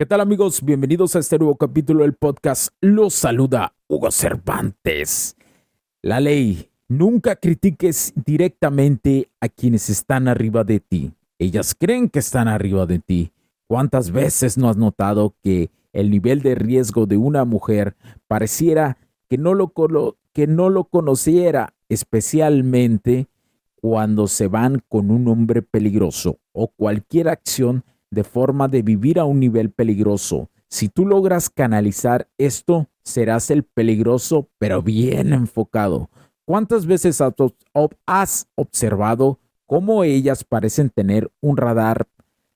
¿Qué tal amigos? Bienvenidos a este nuevo capítulo del podcast. Los saluda Hugo Cervantes. La ley. Nunca critiques directamente a quienes están arriba de ti. Ellas creen que están arriba de ti. ¿Cuántas veces no has notado que el nivel de riesgo de una mujer pareciera que no lo, que no lo conociera, especialmente cuando se van con un hombre peligroso o cualquier acción de forma de vivir a un nivel peligroso. Si tú logras canalizar esto, serás el peligroso, pero bien enfocado. ¿Cuántas veces has observado cómo ellas parecen tener un radar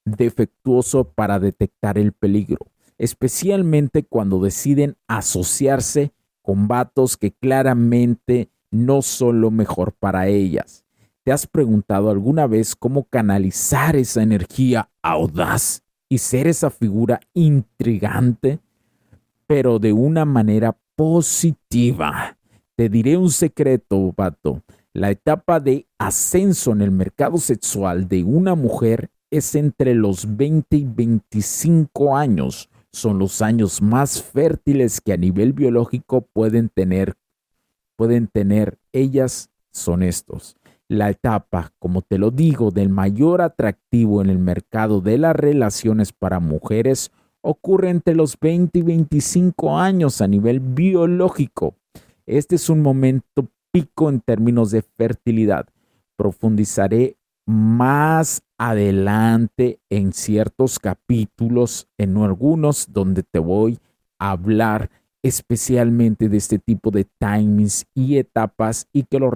defectuoso para detectar el peligro? Especialmente cuando deciden asociarse con vatos que claramente no son lo mejor para ellas. ¿Te has preguntado alguna vez cómo canalizar esa energía audaz y ser esa figura intrigante, pero de una manera positiva? Te diré un secreto, vato. La etapa de ascenso en el mercado sexual de una mujer es entre los 20 y 25 años. Son los años más fértiles que a nivel biológico pueden tener. Pueden tener ellas son estos. La etapa, como te lo digo, del mayor atractivo en el mercado de las relaciones para mujeres ocurre entre los 20 y 25 años a nivel biológico. Este es un momento pico en términos de fertilidad. Profundizaré más adelante en ciertos capítulos, en algunos donde te voy a hablar especialmente de este tipo de timings y etapas y que lo,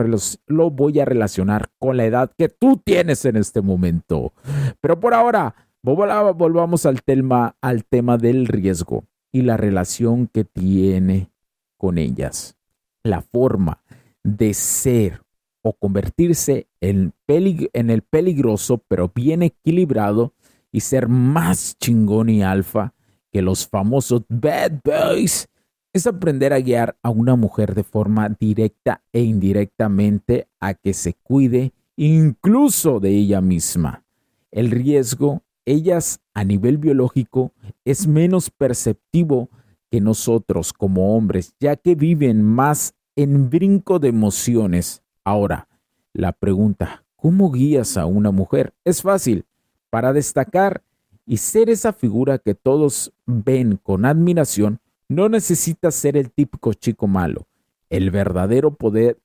lo, voy a relacionar con la edad que tú tienes en este momento. Pero por ahora, volvamos al tema, al tema del riesgo y la relación que tiene con ellas. La forma de ser o convertirse en, en el peligroso, pero bien equilibrado y ser más chingón y alfa que los famosos bad boys es aprender a guiar a una mujer de forma directa e indirectamente a que se cuide incluso de ella misma. El riesgo, ellas a nivel biológico, es menos perceptivo que nosotros como hombres, ya que viven más en brinco de emociones. Ahora, la pregunta, ¿cómo guías a una mujer? Es fácil. Para destacar y ser esa figura que todos ven con admiración, no necesitas ser el típico chico malo. El verdadero poder,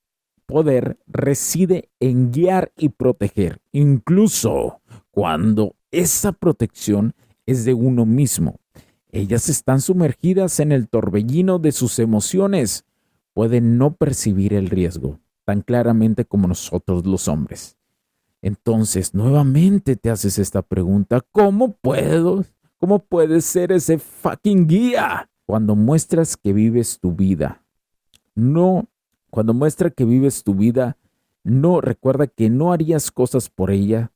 poder reside en guiar y proteger, incluso cuando esa protección es de uno mismo. Ellas están sumergidas en el torbellino de sus emociones. Pueden no percibir el riesgo tan claramente como nosotros los hombres. Entonces, nuevamente te haces esta pregunta, ¿cómo puedo? ¿Cómo puedes ser ese fucking guía? Cuando muestras que vives tu vida. No, cuando muestra que vives tu vida, no recuerda que no harías cosas por ella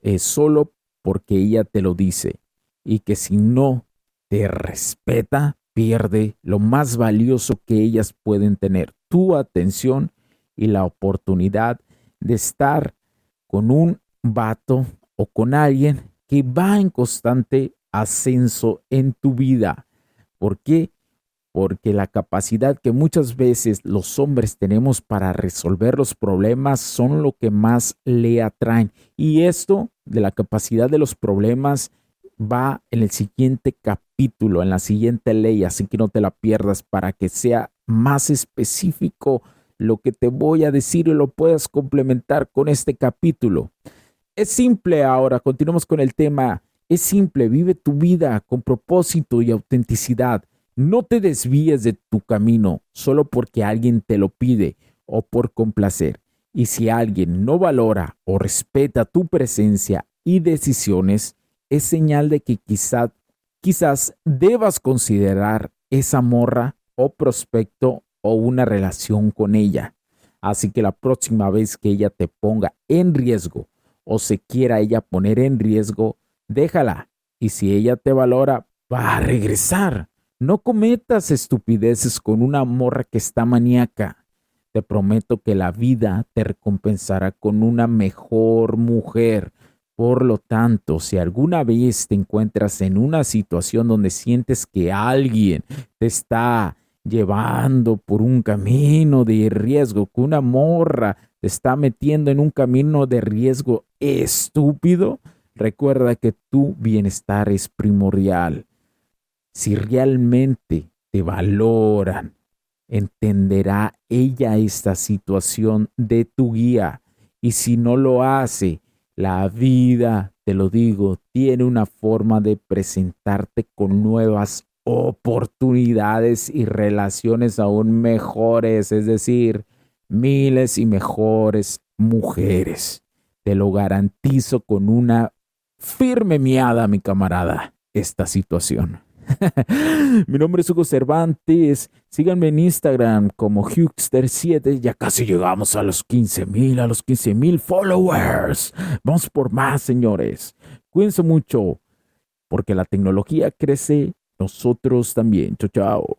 es solo porque ella te lo dice y que si no te respeta, pierde lo más valioso que ellas pueden tener, tu atención y la oportunidad de estar con un vato o con alguien que va en constante ascenso en tu vida. ¿Por qué? porque la capacidad que muchas veces los hombres tenemos para resolver los problemas son lo que más le atraen. Y esto de la capacidad de los problemas va en el siguiente capítulo, en la siguiente ley, así que no te la pierdas para que sea más específico lo que te voy a decir y lo puedas complementar con este capítulo. Es simple ahora, continuamos con el tema. Es simple, vive tu vida con propósito y autenticidad. No te desvíes de tu camino solo porque alguien te lo pide o por complacer. Y si alguien no valora o respeta tu presencia y decisiones, es señal de que quizás, quizás debas considerar esa morra o prospecto o una relación con ella. Así que la próxima vez que ella te ponga en riesgo o se quiera ella poner en riesgo, déjala. Y si ella te valora, va a regresar. No cometas estupideces con una morra que está maníaca. Te prometo que la vida te recompensará con una mejor mujer. Por lo tanto, si alguna vez te encuentras en una situación donde sientes que alguien te está llevando por un camino de riesgo, que una morra te está metiendo en un camino de riesgo estúpido, recuerda que tu bienestar es primordial si realmente te valoran, entenderá ella esta situación de tu guía. Y si no lo hace, la vida, te lo digo, tiene una forma de presentarte con nuevas oportunidades y relaciones aún mejores, es decir, miles y mejores mujeres. Te lo garantizo con una firme miada, mi camarada, esta situación. Mi nombre es Hugo Cervantes. Síganme en Instagram como Hugster7. Ya casi llegamos a los 15 mil, a los 15 mil followers. Vamos por más, señores. Cuídense mucho, porque la tecnología crece, nosotros también. Chao, chao.